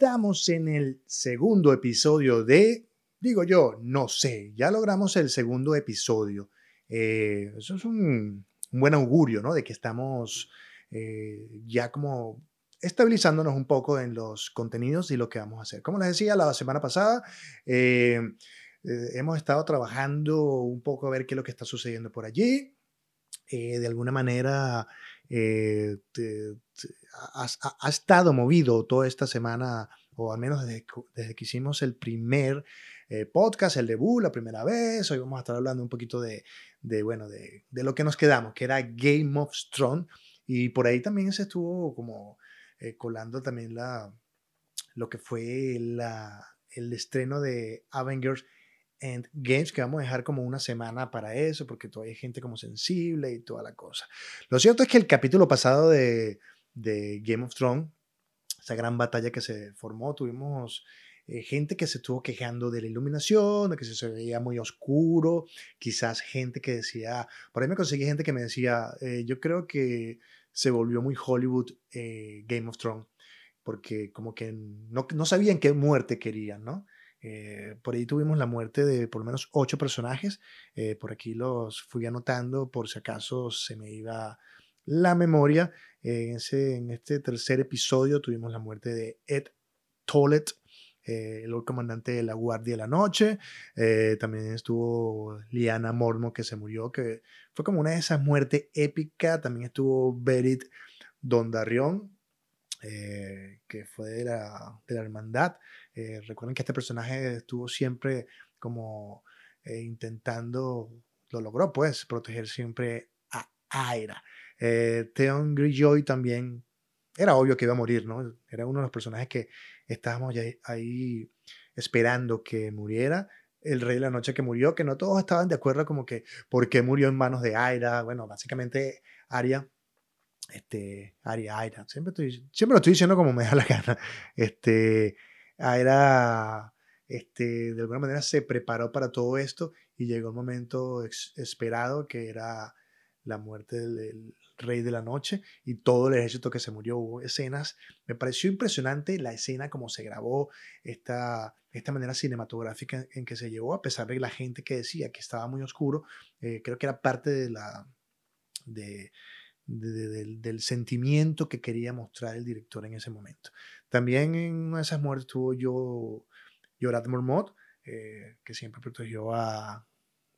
estamos en el segundo episodio de, digo yo, no sé, ya logramos el segundo episodio. Eh, eso es un, buen augurio, ¿no? De que estamos eh, ya como estabilizándonos un poco en los contenidos y lo que vamos a hacer. Como les decía la semana pasada, eh, hemos estado trabajando un poco a ver qué es lo que está sucediendo por allí. de alguna manera ha, estado movido toda esta semana, o al menos desde, que hicimos el primer eh, podcast, el debut, la primera vez. Hoy vamos a estar hablando un poquito de, bueno, de, lo que nos quedamos, que era Game of Thrones. Y por ahí también se estuvo como eh, colando también la, lo que fue el estreno de Avengers Games, que vamos a dejar como una semana para eso, porque todavía hay gente como sensible y toda la cosa. Lo cierto es que el capítulo pasado de, de Game of Thrones, esa gran batalla que se formó, tuvimos eh, gente que se estuvo quejando de la iluminación, de que se veía muy oscuro, quizás gente que decía, por ahí me conseguí gente que me decía, eh, yo creo que se volvió muy Hollywood eh, Game of Thrones, porque como que no, no sabían qué muerte querían, ¿no? Eh, por ahí tuvimos la muerte de por lo menos ocho personajes. Eh, por aquí los fui anotando por si acaso se me iba la memoria. en, este tercer episodio tuvimos la muerte de Ed Tollett, eh, el comandante de la Guardia de la Noche. también estuvo Liana Mormo, que se murió, que fue como una de esas muertes épicas. También estuvo Berit Dondarrión, que fue de la, de la hermandad. Eh, recuerden que este personaje estuvo siempre como eh, intentando, lo logró pues, proteger siempre a Aira. Eh, Theon Greyjoy también era obvio que iba a morir, ¿no? Era uno de los personajes que estábamos ahí esperando que muriera. El rey de la noche que murió, que no todos estaban de acuerdo como que por qué murió en manos de Aira. Bueno, básicamente Arya este, Aria, Aira, siempre, estoy, siempre lo estoy diciendo como me da la gana. Este, era, este, de alguna manera se preparó para todo esto y llegó el momento esperado que era la muerte del, rey de la noche y todo el ejército que se murió. Hubo escenas, me pareció impresionante la escena como se grabó, esta, esta manera cinematográfica en que se llevó, a pesar de la gente que decía que estaba muy oscuro, eh, creo que era parte de la... De, del, sentimiento que quería mostrar el director en ese momento. También en una de esas muertes tuvo yo Yorat Mormont, eh, que siempre protegió a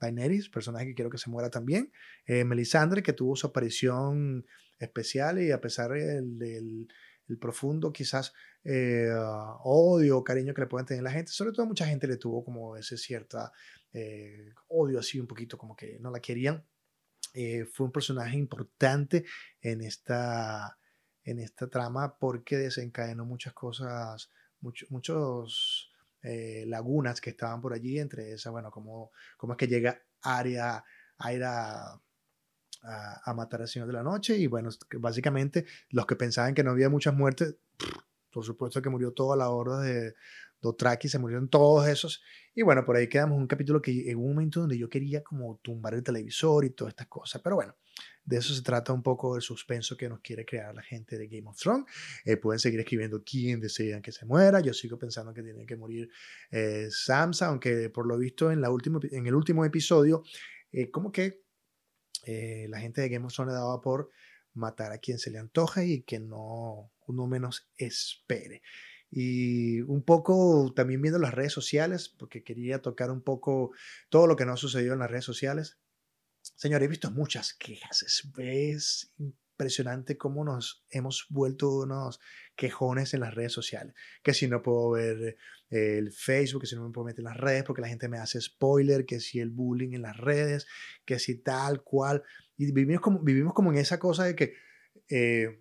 Daenerys, personaje que quiero que se muera también. Eh, Melisandre, que tuvo su aparición especial y a pesar del, profundo quizás eh, odio cariño que le pueden tener la gente, sobre todo mucha gente le tuvo como ese cierta odio así un poquito como que no la querían eh, fue un personaje importante en esta, en esta trama porque desencadenó muchas cosas, muchos eh, lagunas que estaban por allí, entre esas, bueno, cómo, cómo es que llega Arya, a, a, matar al Señor de la Noche y bueno, básicamente los que pensaban que no había muchas muertes, por supuesto que murió toda la horda de, Dotraki, se murieron todos esos. Y bueno, por ahí quedamos un capítulo que en un momento donde yo quería como tumbar el televisor y todas estas cosas. Pero bueno, de eso se trata un poco el suspenso que nos quiere crear la gente de Game of Thrones. Eh, pueden seguir escribiendo quién desean que se muera. Yo sigo pensando que tiene que morir eh, aunque por lo visto en, la última, en el último episodio, eh, como que eh, la gente de Game of Thrones le daba por matar a quien se le antoja y que no uno menos espere y un poco también viendo las redes sociales, porque quería tocar un poco todo lo que no ha sucedido en las redes sociales. Señor, he visto muchas quejas. Es, impresionante cómo nos hemos vuelto unos quejones en las redes sociales. Que si no puedo ver eh, el Facebook, que si no me puedo meter en las redes porque la gente me hace spoiler, que si el bullying en las redes, que si tal cual. Y vivimos como, vivimos como en esa cosa de que... Eh,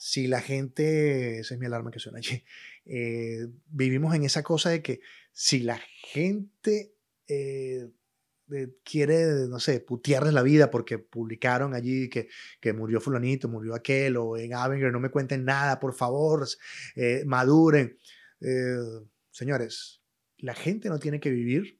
si la gente, esa es mi alarma que suena allí, eh, vivimos en esa cosa de que si la gente eh, quiere, no sé, putearles la vida porque publicaron allí que, que murió fulanito, murió aquel, o en Avenger no me cuenten nada, por favor, eh, maduren. señores, la gente no tiene que vivir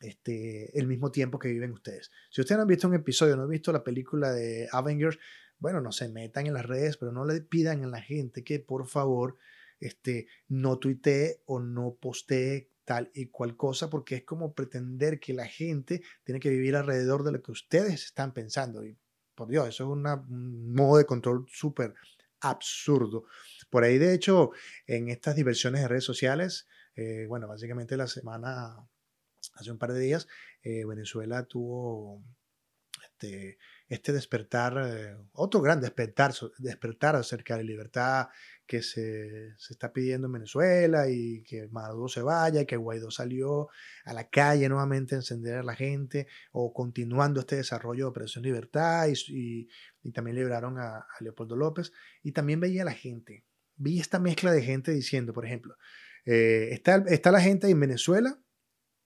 este, el mismo tiempo que viven ustedes. Si ustedes no han visto un episodio, no han visto la película de Avengers, bueno, no se metan en las redes, pero no le pidan a la gente que por favor este, no tuitee o no postee tal y cual cosa, porque es como pretender que la gente tiene que vivir alrededor de lo que ustedes están pensando. Y por Dios, eso es un modo de control súper absurdo. Por ahí, de hecho, en estas diversiones de redes sociales, eh, bueno, básicamente la semana, hace un par de días, eh, Venezuela tuvo este, este despertar, eh, otro gran despertar, despertar acerca de libertad que se, está pidiendo en Venezuela y que Maduro se vaya, y que Guaidó salió a la calle nuevamente a encender a la gente, o continuando este desarrollo de Operación Libertad, y, también liberaron a, Leopoldo López, y también veía a la gente, vi esta mezcla de gente diciendo, por ejemplo, eh, está, está la gente en Venezuela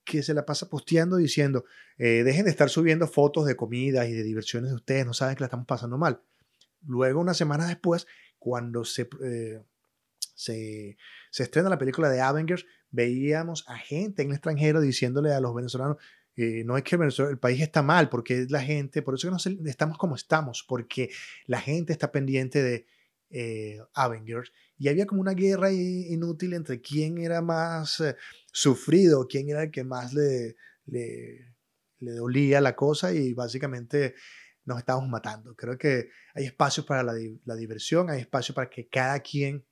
que se la pasa posteando diciendo, eh, dejen de estar subiendo fotos de comida y de diversiones de ustedes, no saben que la estamos pasando mal. Luego, una semana después, cuando se, eh, se, se, estrena la película de Avengers, veíamos a gente en el extranjero diciéndole a los venezolanos, eh, no es que el país está mal, porque la gente, por eso que no estamos como estamos, porque la gente está pendiente de Avengers y había como una guerra inútil entre quién era más sufrido, quién era el que más le, le, dolía la cosa y básicamente nos estábamos matando. Creo que hay espacio para la, diversión, hay espacio para que cada quien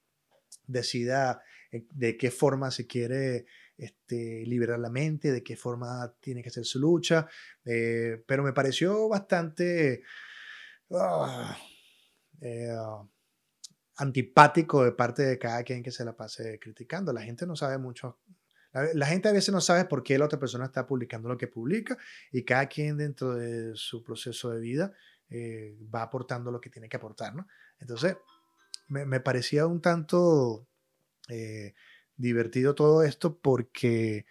decida eh, de qué forma se quiere este, liberar la mente, de qué forma tiene que ser su lucha, eh, pero me pareció bastante ah, eh, antipático de parte de cada quien que se la pase criticando. La gente no sabe mucho la, gente a veces no sabe por qué la otra persona está publicando lo que publica y cada quien dentro de su proceso de vida eh, va aportando lo que tiene que aportar, ¿no? Entonces, me, parecía un tanto eh, divertido todo esto porque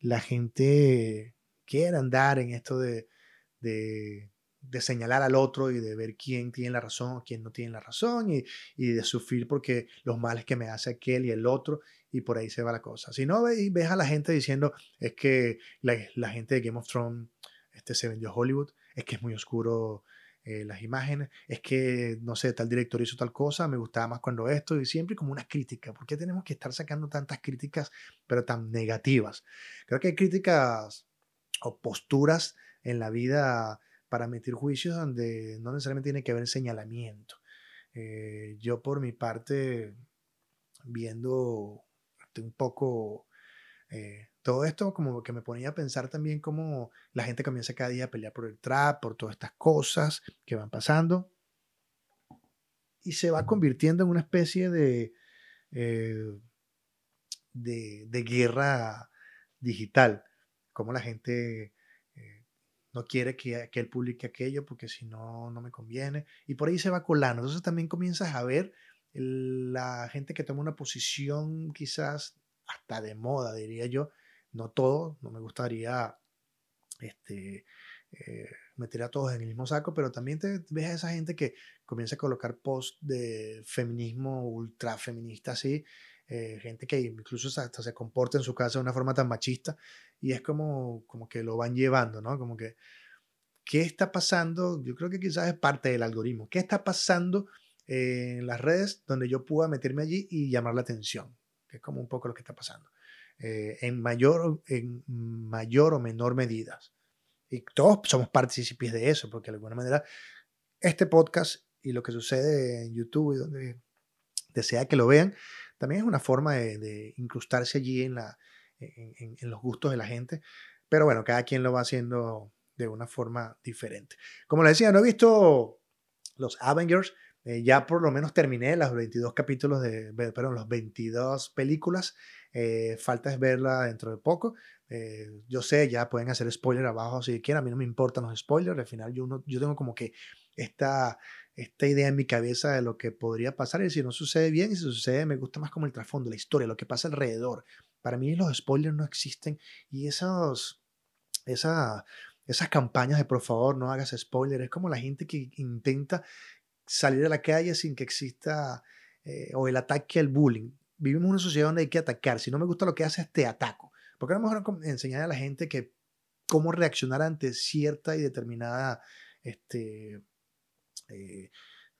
la gente quiere andar en esto de, señalar al otro y de ver quién tiene la razón o quién no tiene la razón y, y de sufrir porque los males que me hace aquel y el otro y por ahí se va la cosa. Si no ves, a la gente diciendo es que la, gente de Game of Thrones este, se vendió a Hollywood, es que es muy oscuro eh, las imágenes, es que, no sé, tal director hizo tal cosa, me gustaba más cuando esto, y siempre como una crítica. ¿Por qué tenemos que estar sacando tantas críticas, pero tan negativas? Creo que hay críticas o posturas en la vida para emitir juicios donde no necesariamente tiene que haber señalamiento. Eh, yo por mi parte, viendo un poco eh, todo esto como que me ponía a pensar también cómo la gente comienza cada día a pelear por el trap, por todas estas cosas que van pasando. Y se va convirtiendo en una especie de, eh, de, guerra digital. Como la gente no quiere que, que, él publique aquello porque si no, no me conviene. Y por ahí se va colando. Entonces también comienzas a ver la gente que toma una posición quizás hasta de moda, diría yo, no todo, no me gustaría este, eh, meter a todos en el mismo saco, pero también te ves a esa gente que comienza a colocar posts de feminismo ultra feminista así, eh, gente que incluso hasta se comporta en su casa de una forma tan machista y es como, como que lo van llevando, ¿no? Como que, ¿qué está pasando? Yo creo que quizás es parte del algoritmo. ¿Qué está pasando? en las redes donde yo pueda meterme allí y llamar la atención, que es como un poco lo que está pasando, eh, en, mayor, en mayor o menor medida. Y todos somos partícipes de eso, porque de alguna manera este podcast y lo que sucede en YouTube y donde desea que lo vean, también es una forma de, incrustarse allí en, la, en, los gustos de la gente. Pero bueno, cada quien lo va haciendo de una forma diferente. Como les decía, no he visto los Avengers, eh, ya por lo menos terminé los 22 capítulos de, perdón, los 22 películas. Eh, falta es verla dentro de poco. Eh, yo sé, ya pueden hacer spoiler abajo si quieren. A mí no me importan los spoilers. Al final yo, yo tengo como que esta, esta idea en mi cabeza de lo que podría pasar. Y si no sucede bien, y si sucede, me gusta más como el trasfondo, la historia, lo que pasa alrededor. Para mí los spoilers no existen. Y esos, esa, esas campañas de por favor no hagas spoiler, es como la gente que intenta salir a la calle sin que exista eh, o el ataque al bullying. Vivimos en una sociedad donde hay que atacar. Si no me gusta lo que haces, te ataco. Porque a lo mejor enseñar a la gente que cómo reaccionar ante cierta y determinada este, eh,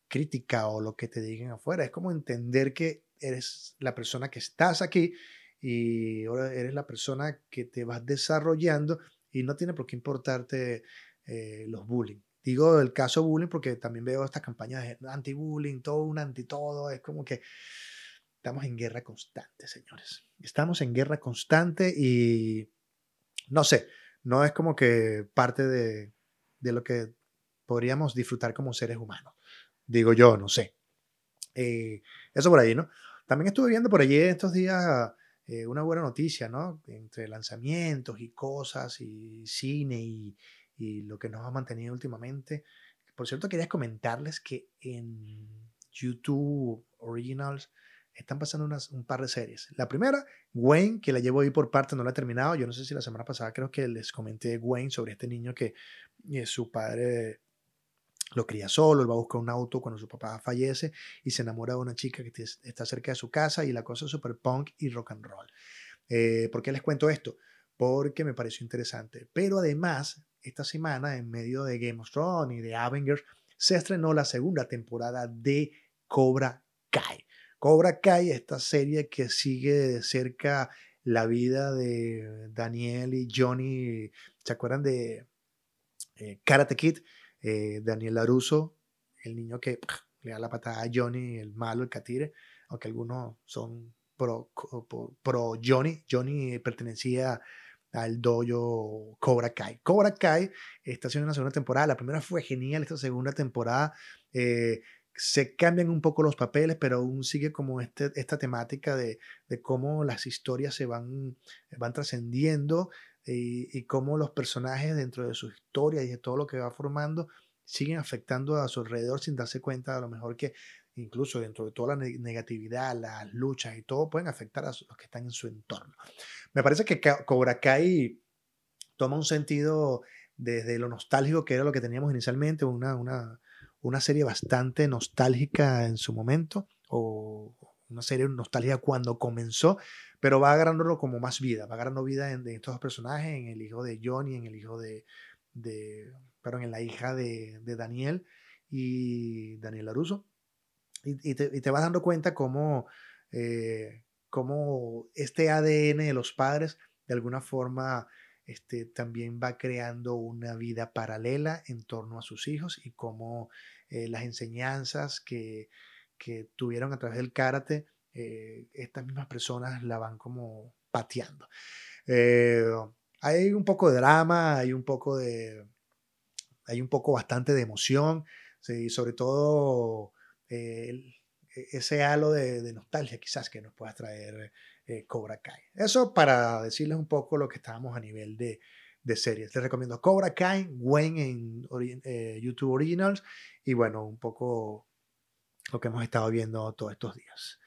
crítica o lo que te digan afuera. Es como entender que eres la persona que estás aquí y ahora eres la persona que te vas desarrollando y no tiene por qué importarte eh, los bullying. Digo el caso bullying porque también veo estas campañas de anti-bullying, todo un anti-todo, es como que estamos en guerra constante, señores. Estamos en guerra constante y no sé, no es como que parte de, de lo que podríamos disfrutar como seres humanos. Digo yo, no sé. Eh, eso por ahí, ¿no? También estuve viendo por allí estos días eh, una buena noticia, ¿no? Entre lanzamientos y cosas y cine y, y, lo que nos ha mantenido últimamente. Por cierto, quería comentarles que en YouTube Originals están pasando unas, un par de series. La primera, Wayne, que la llevo ahí por parte, no la he terminado. Yo no sé si la semana pasada creo que les comenté Wayne sobre este niño que eh, su padre lo cría solo, él va a buscar un auto cuando su papá fallece y se enamora de una chica que está cerca de su casa y la cosa es super punk y rock and roll. Eh, ¿Por qué les cuento esto? Porque me pareció interesante. Pero además, esta semana, en medio de Game of Thrones y de Avengers, se estrenó la segunda temporada de Cobra Kai. Cobra Kai, esta serie que sigue de cerca la vida de Daniel y Johnny. ¿Se acuerdan de eh, Karate Kid? Eh, Daniel Laruso, el niño que le da la patada a Johnny, el malo, el catire, aunque algunos son pro, Johnny. Johnny pertenecía al dojo Cobra Kai. Cobra Kai está haciendo una segunda temporada. La primera fue genial, esta segunda temporada eh, se cambian un poco los papeles, pero aún sigue como este, esta temática de, de, cómo las historias se van, van trascendiendo y, cómo los personajes dentro de su historia y de todo lo que va formando siguen afectando a su alrededor sin darse cuenta a lo mejor que incluso dentro de toda la negatividad, las luchas y todo pueden afectar a los que están en su entorno. Me parece que Cobra Kai toma un sentido desde lo nostálgico que era lo que teníamos inicialmente, una, una, una serie bastante nostálgica en su momento, o una serie nostálgica cuando comenzó, pero va agarrándolo como más vida, va agarrando vida en, estos dos personajes, en el hijo de Johnny, en el hijo de, de perdón, en la hija de, Daniel y Daniel Laruso. Y, te, y, vas dando cuenta cómo, eh, cómo este ADN de los padres de alguna forma este, también va creando una vida paralela en torno a sus hijos y cómo eh, las enseñanzas que, que, tuvieron a través del karate, eh, estas mismas personas la van como pateando. Eh, hay un poco de drama, hay un poco de, hay un poco bastante de emoción, ¿sí? sobre todo e, ese halo de, nostalgia quizás que nos pueda traer Cobra Kai. Eso para decirles un poco lo que estábamos a nivel de, de series. Les recomiendo Cobra Kai, Wayne en eh, YouTube Originals y bueno, un poco lo que hemos estado viendo todos estos días.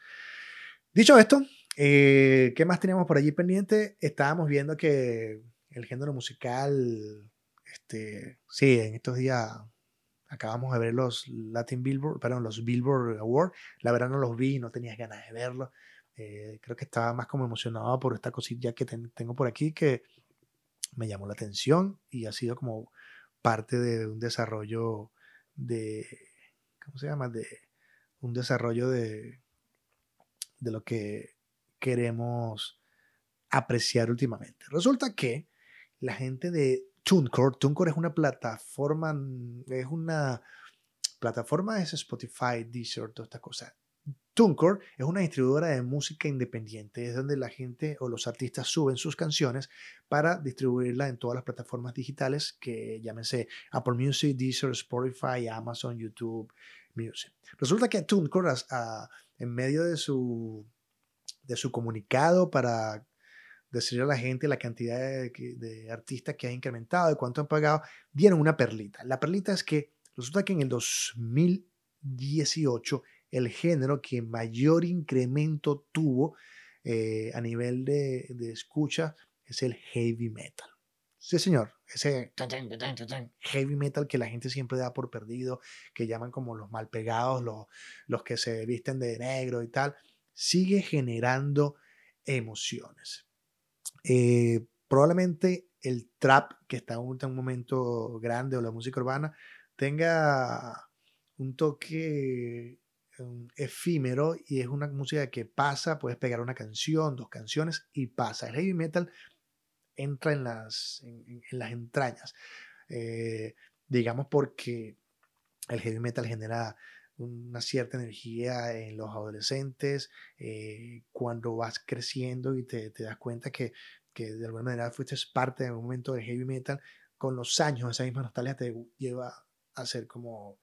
Dicho esto, eh, ¿qué más teníamos por allí pendiente? Estábamos viendo que el género musical, este, sí, en estos días acabamos de ver los Latin Billboard, perdón, los Billboard Awards. La verdad no los vi, no tenías ganas de verlos. Eh, creo que estaba más como emocionado por esta cosilla que tengo por aquí que me llamó la atención y ha sido como parte de un desarrollo de, ¿cómo se llama? De un desarrollo de, de lo que queremos apreciar últimamente. Resulta que la gente de TuneCore, TuneCore es una plataforma, es una plataforma, es Spotify, Deezer, toda esta cosa. TuneCore es una distribuidora de música independiente, es donde la gente o los artistas suben sus canciones para distribuirla en todas las plataformas digitales que llámense Apple Music, Deezer, Spotify, Amazon, YouTube Music. Resulta que TuneCore, en medio de su, comunicado para decirle a la gente la cantidad de, artistas que ha incrementado, de cuánto han pagado, dieron una perlita. La perlita es que resulta que en el 2018 el género que mayor incremento tuvo eh, a nivel de, escucha es el heavy metal. Sí, señor, ese heavy metal que la gente siempre da por perdido, que llaman como los mal pegados, los, los que se visten de negro y tal, sigue generando emociones. Eh, probablemente el trap, que está en un momento grande, o la música urbana, tenga un toque efímero y es una música que pasa, puedes pegar una canción, dos canciones y pasa. El heavy metal entra en las, en, las entrañas, eh, digamos porque el heavy metal genera una cierta energía en los adolescentes, eh, cuando vas creciendo y te, te das cuenta que, que, de alguna manera fuiste parte de un momento del heavy metal, con los años esa misma nostalgia te lleva a ser como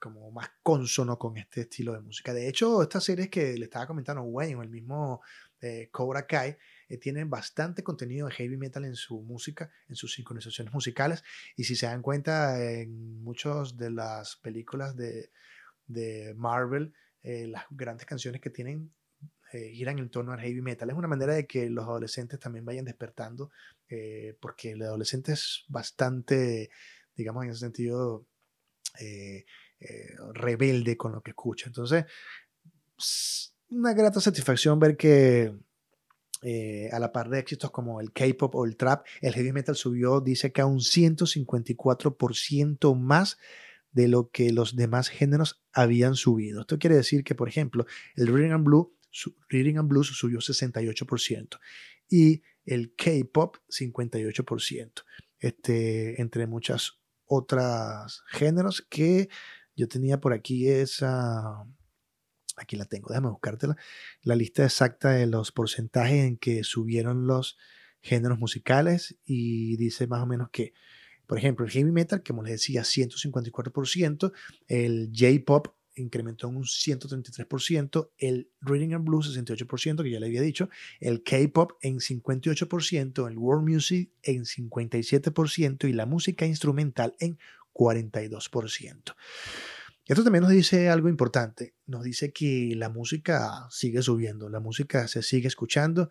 como más consono con este estilo de música. De hecho, estas series que le estaba comentando Wayne el mismo eh, Cobra Kai eh, tienen bastante contenido de heavy metal en su música, en sus sincronizaciones musicales. Y si se dan cuenta, en muchas de las películas de, de Marvel, eh, las grandes canciones que tienen giran en torno al heavy metal. Es una manera de que los adolescentes también vayan despertando, porque el adolescente es bastante, digamos, en ese sentido, eh, rebelde con lo que escucha. Entonces, una grata satisfacción ver que eh, a la par de éxitos como el K-pop o el trap, el heavy metal subió, dice que a un 154% más de lo que los demás géneros habían subido. Esto quiere decir que, por ejemplo, el Reading Blue, Reading and Blues subió 68% y el K-pop 58%, este, entre muchas otras géneros que yo tenía por aquí esa, aquí la tengo, déjame buscártela, la lista exacta de los porcentajes en que subieron los géneros musicales y dice más o menos que, por ejemplo, el heavy metal, como les decía, 154%, el J-pop incrementó en un 133%, el reading and blues 68%, que ya le había dicho, el K-pop en 58%, el world music en 57% y la música instrumental en 42%. Esto también nos dice algo importante, nos dice que la música sigue subiendo, la música se sigue escuchando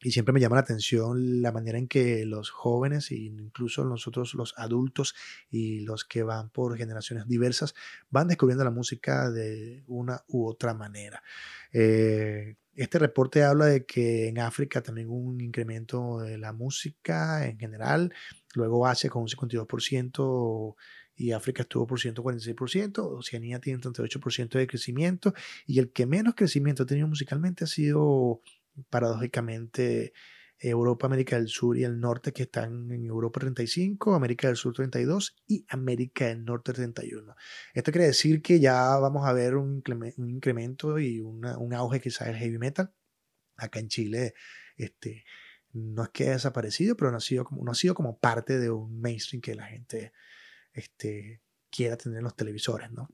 y siempre me llama la atención la manera en que los jóvenes e incluso nosotros los adultos y los que van por generaciones diversas van descubriendo la música de una u otra manera. Eh, este reporte habla de que en África también hubo un incremento de la música en general, luego Asia con un 52% y África estuvo por 146%, Oceanía tiene un 38% de crecimiento y el que menos crecimiento ha tenido musicalmente ha sido paradójicamente Europa, América del Sur y el Norte que están en Europa 35, América del Sur 32 y América del Norte 31. Esto quiere decir que ya vamos a ver un, incremento y un auge quizás del heavy metal. Acá en Chile este, no es que haya desaparecido, pero no ha sido como, no ha sido como parte de un mainstream que la gente este, quiera tener en los televisores, ¿no?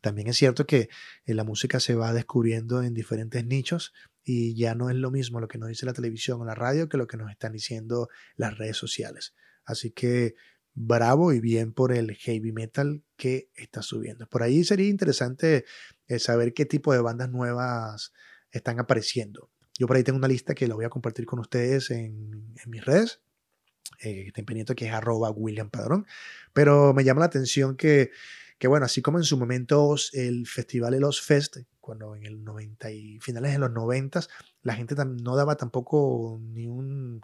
También es cierto que eh, la música se va descubriendo en diferentes nichos y ya no es lo mismo lo que nos dice la televisión o la radio que lo que nos están diciendo las redes sociales. Así que bravo y bien por el heavy metal que está subiendo. Por ahí sería interesante eh, saber qué tipo de bandas nuevas están apareciendo. Yo por ahí tengo una lista que la voy a compartir con ustedes en, en mis redes eh, estén pendientes que es arroba William Padrón, pero me llama la atención que, que, bueno, así como en su momento el festival de los Fest, cuando en el 90 y finales de los 90, la gente no daba tampoco ni, un,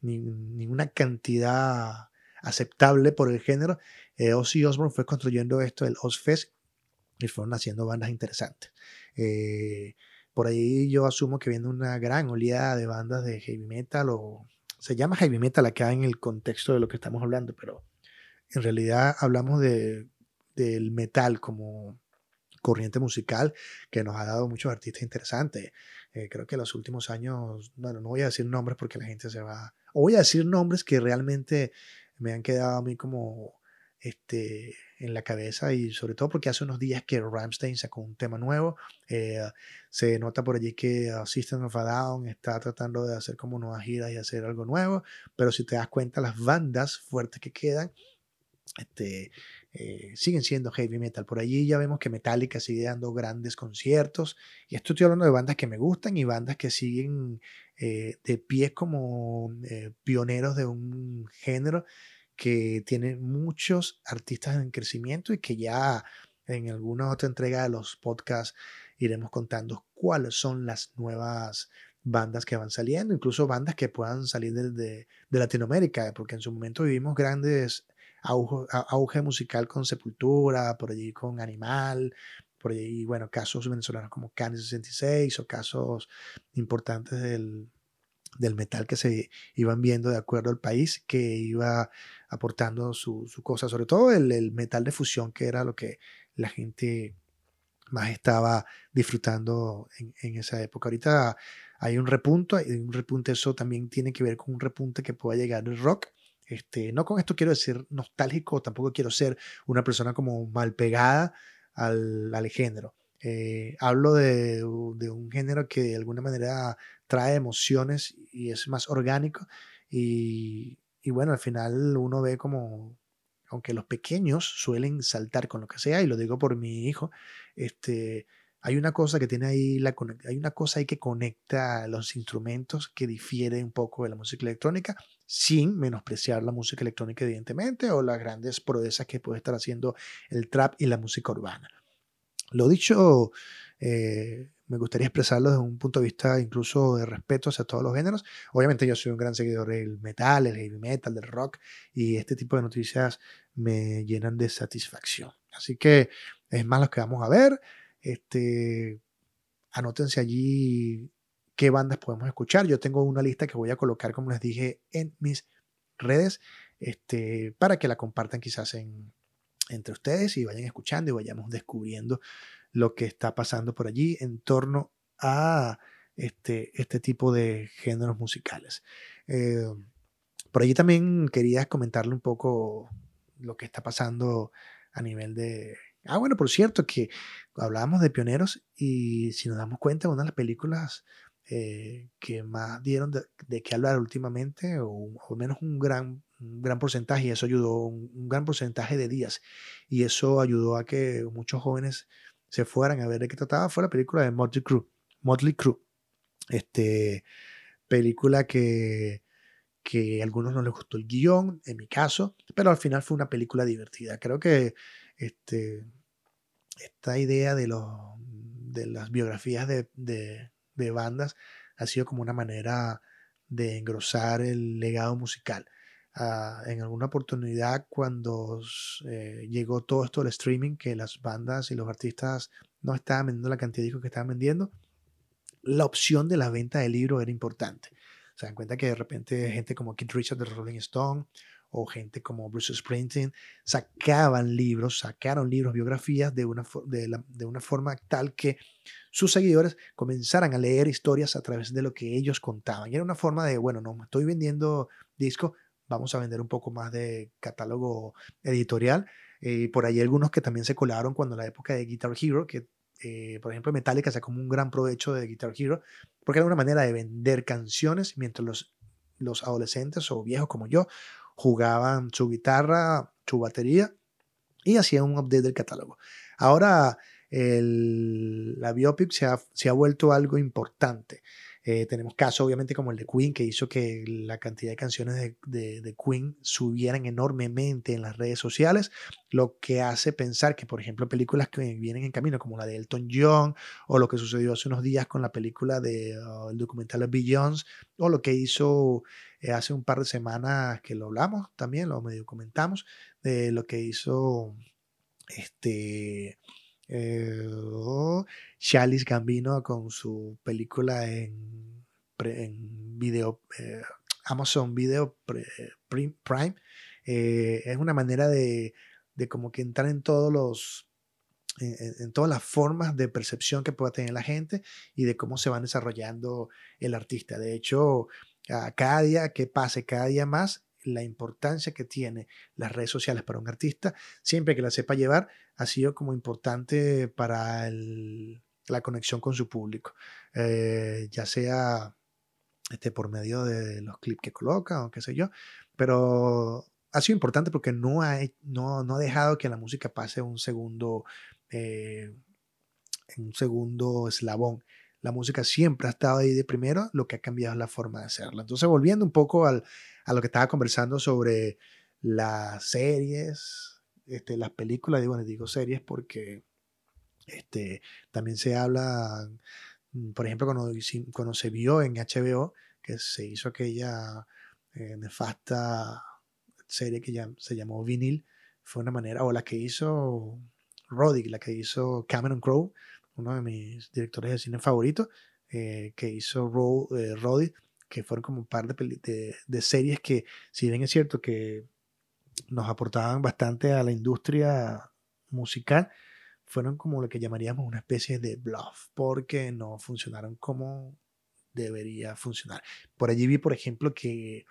ni, una cantidad aceptable por el género, eh, Ozzy Osbourne fue construyendo esto, el Ozfest, y fueron haciendo bandas interesantes. Eh, por ahí yo asumo que viene una gran oleada de bandas de heavy metal o se llama heavy metal acá en el contexto de lo que estamos hablando, pero en realidad hablamos de, del metal como corriente musical que nos ha dado muchos artistas interesantes. Eh, creo que en los últimos años, bueno, no voy a decir nombres porque la gente se va, o voy a decir nombres que realmente me han quedado a mí como este, en la cabeza y sobre todo porque hace unos días que Ramstein sacó un tema nuevo. Eh, se nota por allí que uh, System of a Down está tratando de hacer como nuevas giras y hacer algo nuevo, pero si te das cuenta, las bandas fuertes que quedan este, eh, siguen siendo heavy metal. Por allí ya vemos que Metallica sigue dando grandes conciertos. Y esto estoy hablando de bandas que me gustan y bandas que siguen eh, de pie como pioneros de un género que tiene muchos artistas en crecimiento y que ya en alguna otra entrega de los podcasts iremos contando cuáles son las nuevas bandas que van saliendo, incluso bandas que puedan salir de, de, Latinoamérica, porque en su momento vivimos grandes auge, auge musical con Sepultura, por allí con Animal, por ahí, bueno, casos venezolanos como Candy 66 o casos importantes del, del metal que se iban viendo de acuerdo al país que iba aportando su, su cosa, sobre todo el, el, metal de fusión, que era lo que la gente más estaba disfrutando en, en, esa época. Ahorita hay un repunto, hay un repunte, eso también tiene que ver con un repunte que pueda llegar del rock. Este, no con esto quiero decir nostálgico, tampoco quiero ser una persona como mal pegada al, al género. Eh, hablo de, de, un género que de alguna manera trae emociones y es más orgánico. Y, y, bueno, al final uno ve como, aunque los pequeños suelen saltar con lo que sea, y lo digo por mi hijo, este, hay una cosa que tiene ahí, la, hay una cosa ahí que conecta los instrumentos que difiere un poco de la música electrónica, sin menospreciar la música electrónica, evidentemente, o las grandes proezas que puede estar haciendo el trap y la música urbana. Lo dicho, eh, me gustaría expresarlo desde un punto de vista incluso de respeto hacia todos los géneros. Obviamente yo soy un gran seguidor del metal, el heavy metal, del rock, y este tipo de noticias me llenan de satisfacción. Así que es más lo que vamos a ver. Este, anótense allí qué bandas podemos escuchar. Yo tengo una lista que voy a colocar, como les dije, en mis redes, este, para que la compartan quizás en, entre ustedes y vayan escuchando y vayamos descubriendo lo que está pasando por allí en torno a este, este tipo de géneros musicales. Eh, por allí también quería comentarle un poco lo que está pasando a nivel de Ah, bueno, por cierto, que hablábamos de pioneros y si nos damos cuenta, una de las películas eh, que más dieron de, de qué hablar últimamente, o, al menos un gran, gran porcentaje, y eso ayudó, un, gran porcentaje de días, y eso ayudó a que muchos jóvenes se fueran a ver de qué trataba, fue la película de Motley Crue. Motley Crue. Este, película que, que a algunos no les gustó el guion, en mi caso, pero al final fue una película divertida. Creo que este, esta idea de, los, de las biografías de, de, de, bandas ha sido como una manera de engrosar el legado musical. Uh, en alguna oportunidad cuando eh, llegó todo esto del streaming, que las bandas y los artistas no estaban vendiendo la cantidad de discos que estaban vendiendo, la opción de la venta de libros era importante. Se dan cuenta que de repente gente como Keith Richards de Rolling Stone o gente como Bruce Springsteen sacaban libros, sacaron libros, biografías de una, de, la, de una forma tal que sus seguidores comenzaran a leer historias a través de lo que ellos contaban. Y era una forma de, bueno, no me estoy vendiendo discos, vamos a vender un poco más de catálogo editorial. Eh, por ahí algunos que también se colaron cuando la época de Guitar Hero, que eh, por ejemplo Metallica sacó un gran provecho de Guitar Hero, porque era una manera de vender canciones mientras los, los adolescentes o viejos como yo jugaban su guitarra, su batería y hacían un update del catálogo. Ahora el, la biopic se ha, se ha, vuelto algo importante. Eh, tenemos casos obviamente como el de Queen, que hizo que la cantidad de canciones de, de, Queen subieran enormemente en las redes sociales, lo que hace pensar que, por ejemplo, películas que vienen en camino, como la de Elton John, o lo que sucedió hace unos días con la película del de, uh, documental de Beyoncé, o lo que hizo eh, hace un par de semanas que lo hablamos también, lo medio comentamos, de lo que hizo este eh, Gambino con su película en, video, eh, Amazon Video Prime. Eh, es una manera de, de, como que entrar en todos los en, en, todas las formas de percepción que pueda tener la gente y de cómo se van desarrollando el artista. De hecho, cada día que pase, cada día más, la importancia que tiene las redes sociales para un artista, siempre que la sepa llevar, ha sido como importante para la conexión con su público, eh, ya sea este, por medio de los clips que coloca o qué sé yo, pero ha sido importante porque no ha, no, no ha dejado que la música pase un segundo, eh, un segundo eslabón la música siempre ha estado ahí de primero, lo que ha cambiado es la forma de hacerla. Entonces, volviendo un poco al, a lo que estaba conversando sobre las series, este, las películas, digo, bueno, digo series porque este, también se habla, mm, por ejemplo, cuando, cuando se vio en HBO, que se hizo aquella eh, nefasta serie que se llamó Vinil, fue una manera, o la que hizo Roddy, la que hizo Cameron Crowe, uno de mis directores de cine favoritos, eh, que hizo eh, Roddy, que fueron como un par de, de, series que, si bien es cierto que nos aportaban bastante a la industria musical, fueron como lo que llamaríamos una especie de bluff, porque no funcionaron como debería funcionar. Por allí vi, por ejemplo, que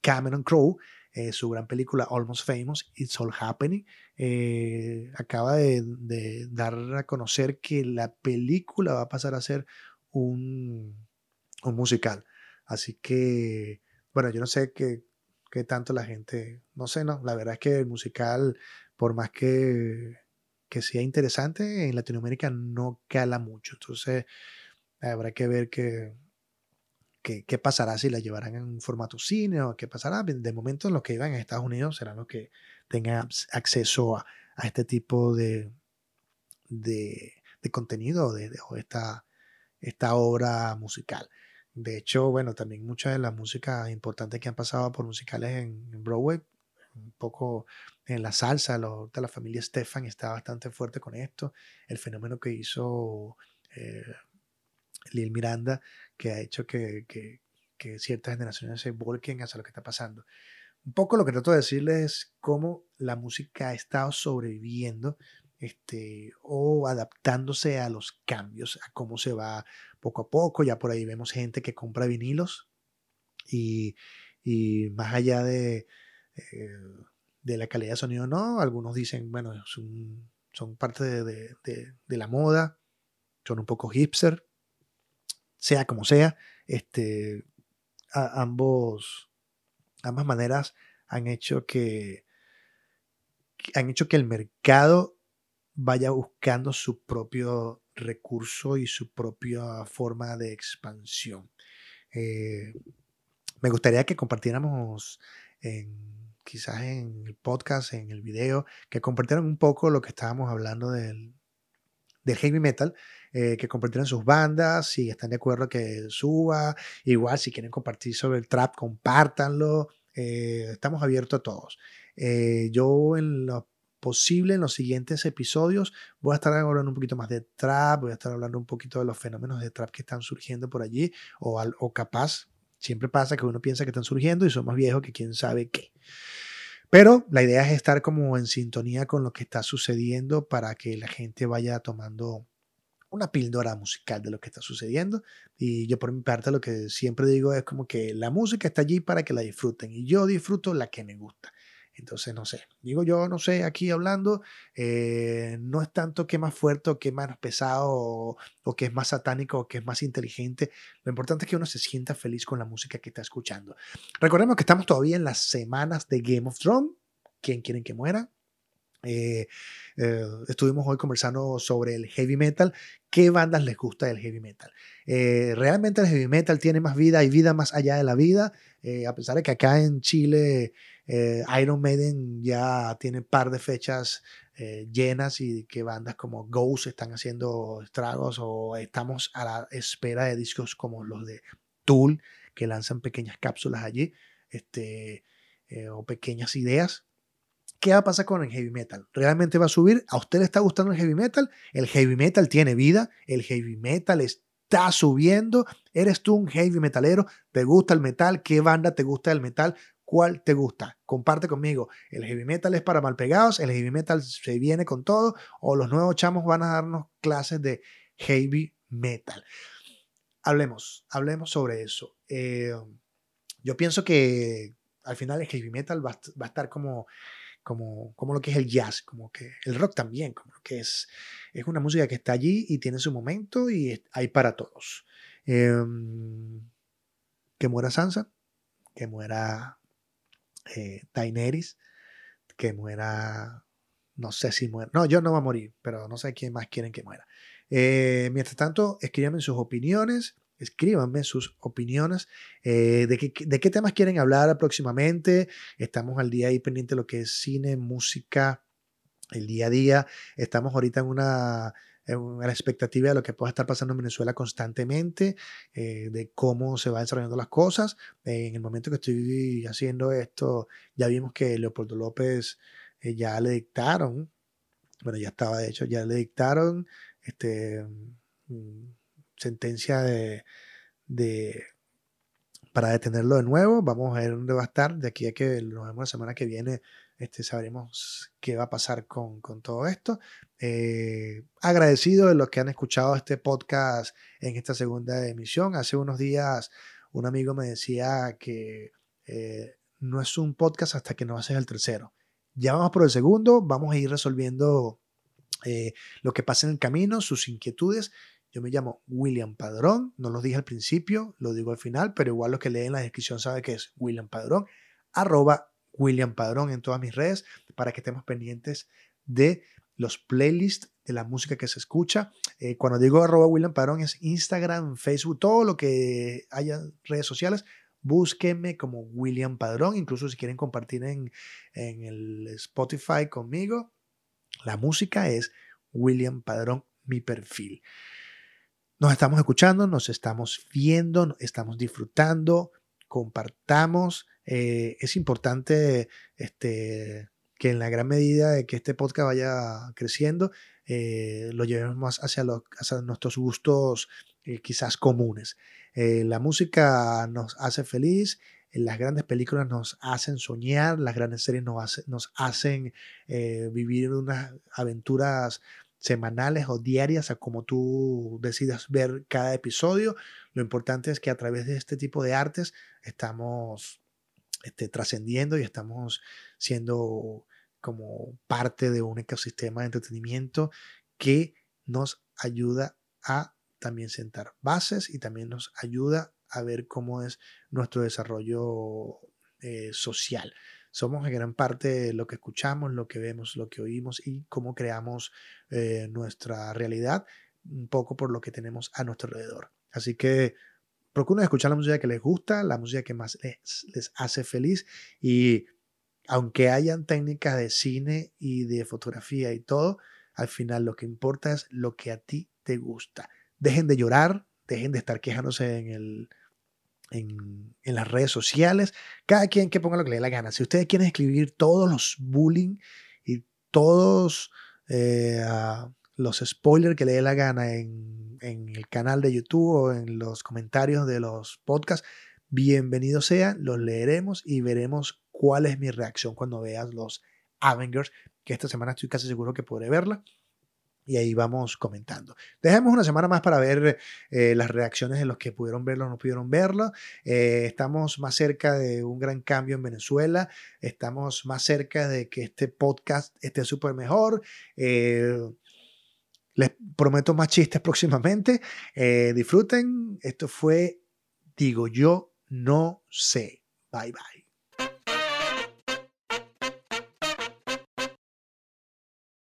Cameron Crowe, eh, su gran película Almost Famous, It's All Happening, eh, acaba de, de, dar a conocer que la película va a pasar a ser un, un musical. Así que, bueno, yo no sé qué, qué, tanto la gente, no sé, no, la verdad es que el musical, por más que, que sea interesante, en Latinoamérica no cala mucho. Entonces, habrá que ver qué, qué, pasará si la llevarán en un formato cine o qué pasará. De momento, los que iban a Estados Unidos serán los que tengan acceso a, este tipo de, de, contenido de, o esta, esta obra musical. De hecho, bueno, también muchas de las músicas importantes que han pasado por musicales en, Broadway, un poco en la salsa, de la familia Stefan está bastante fuerte con esto. El fenómeno que hizo eh, Lil Miranda, que ha hecho que, que, ciertas generaciones se volquen hacia lo que está pasando. Un poco lo que trato de decirles es cómo la música ha estado sobreviviendo este, o adaptándose a los cambios, a cómo se va poco a poco. Ya por ahí vemos gente que compra vinilos y, y más allá de, eh, de la calidad de sonido, no, algunos dicen, bueno, son, son parte de, de, la moda, son un poco hipster, sea como sea, este, ambos, ambas maneras han hecho que, han hecho que el mercado vaya buscando su propio recurso y su propia forma de expansión. Eh, me gustaría que compartiéramos en, quizás en el podcast, en el video, que compartieran un poco lo que estábamos hablando del heavy metal, eh, que compartieran sus bandas, si están de acuerdo que suba, igual si quieren compartir sobre el trap, compártanlo, eh, estamos abiertos a todos. Eh, yo en lo posible en los siguientes episodios voy a estar hablando un poquito más de trap, voy a estar hablando un poquito de los fenómenos de trap que están surgiendo por allí, o, o capaz, siempre pasa que uno piensa que están surgiendo y son más viejos que quién sabe qué. Pero la idea es estar como en sintonía con lo que está sucediendo para que la gente vaya tomando una píldora musical de lo que está sucediendo. Y yo por mi parte lo que siempre digo es como que la música está allí para que la disfruten y yo disfruto la que me gusta. Entonces, no sé, digo yo, no sé, aquí hablando, eh, no es tanto que más fuerte o que más pesado o, o, que es más satánico o que es más inteligente. Lo importante es que uno se sienta feliz con la música que está escuchando. Recordemos que estamos todavía en las semanas de Game of Thrones. ¿Quién quieren que muera? Eh, eh, estuvimos hoy conversando sobre el heavy metal. ¿Qué bandas les gusta del heavy metal? Eh, realmente el heavy metal tiene más vida y vida más allá de la vida. a pesar de que acá en Chile Iron Maiden ya tiene un par de fechas llenas y que bandas como Ghost están haciendo estragos o estamos a la espera de discos como los de Tool que lanzan pequeñas cápsulas allí este, o pequeñas ideas ¿Qué va a pasar con el heavy metal? ¿Realmente va a subir? ¿A usted le está gustando el heavy metal? El heavy metal tiene vida, el heavy metal está subiendo. ¿Eres tú un heavy metalero? ¿Te gusta el metal? ¿Qué banda te gusta el metal? ¿Cuál te gusta? Comparte conmigo. ¿El heavy metal es para malpegados? ¿El heavy metal se viene con todo? ¿O los nuevos chamos van a darnos clases de heavy metal? Hablemos, hablemos sobre eso. Eh, yo pienso que al final el heavy metal va a estar como como, como lo que es el jazz, como que el rock también, como que es, es una música que está allí y tiene su momento y hay para todos. Em, que muera Sansa, que muera eh, que muera, no sé si muera, no, yo no voy a morir, pero no sé quién más quieren que muera. Eh, mientras tanto, escríbanme sus opiniones escríbanme sus opiniones eh, de, qué, de, qué, temas quieren hablar próximamente. Estamos al día ahí pendiente de lo que es cine, música, el día a día. Estamos ahorita en una, en expectativa de lo que pueda estar pasando en Venezuela constantemente, eh, de cómo se van desarrollando las cosas. en el momento que estoy haciendo esto, ya vimos que Leopoldo López eh, ya le dictaron bueno, ya estaba de hecho, ya le dictaron este, mm, sentencia de, de, para detenerlo de nuevo. Vamos a ver dónde va a estar. De aquí a que nos vemos la semana que viene, este, sabremos qué va a pasar con, con todo esto. Eh, agradecido de los que han escuchado este podcast en esta segunda emisión. Hace unos días un amigo me decía que eh, no es un podcast hasta que no haces el tercero. Ya vamos por el segundo, vamos a ir resolviendo eh, lo que pasa en el camino, sus inquietudes. Yo me llamo William Padrón, no lo dije al principio, lo digo al final, pero igual los que leen la descripción saben que es William Padrón, arroba William Padrón en todas mis redes para que estemos pendientes de los playlists de la música que se escucha. Eh, cuando digo arroba William Padrón es Instagram, Facebook, todo lo que haya redes sociales, búsquenme como William Padrón, incluso si quieren compartir en, en el Spotify conmigo, la música es William Padrón, mi perfil. Nos estamos escuchando, nos estamos viendo, estamos disfrutando, compartamos. Eh, es importante este, que en la gran medida de que este podcast vaya creciendo, eh, lo llevemos más hacia, nuestros gustos eh, quizás comunes. la música nos hace feliz las grandes películas nos hacen soñar, las grandes series nos, nos hacen vivir unas aventuras semanales o diarias a como tú decidas ver cada episodio. Lo importante es que a través de este tipo de artes estamos este, trascendiendo y estamos siendo como parte de un ecosistema de entretenimiento que nos ayuda a también sentar bases y también nos ayuda a ver cómo es nuestro desarrollo eh, social. Somos en gran parte lo que escuchamos, lo que vemos, lo que oímos y cómo creamos eh, nuestra realidad, un poco por lo que tenemos a nuestro alrededor. Así que procuren escuchar la música que les gusta, la música que más les, les hace feliz y aunque hayan técnicas de cine y de fotografía y todo, al final lo que importa es lo que a ti te gusta. Dejen de llorar, dejen de estar quejándose en, el, en, las redes sociales. Cada quien que ponga lo que le dé la gana. Si ustedes quieren escribir todos los bullying y todos eh, los spoilers que le dé la gana en, en, el canal de YouTube o en los comentarios de los podcasts, bienvenidos sean, los leeremos y veremos cuál es mi reacción cuando veas los Avengers, que esta semana estoy casi seguro que podré verla y ahí vamos comentando. Dejemos una semana más para ver eh, las reacciones de los que pudieron verlo o no pudieron verlo. Eh, estamos más cerca de un gran cambio en Venezuela. Estamos más cerca de que este podcast esté súper mejor. Eh, les prometo más chistes próximamente. disfruten. Esto fue Digo yo, no sé. Bye bye.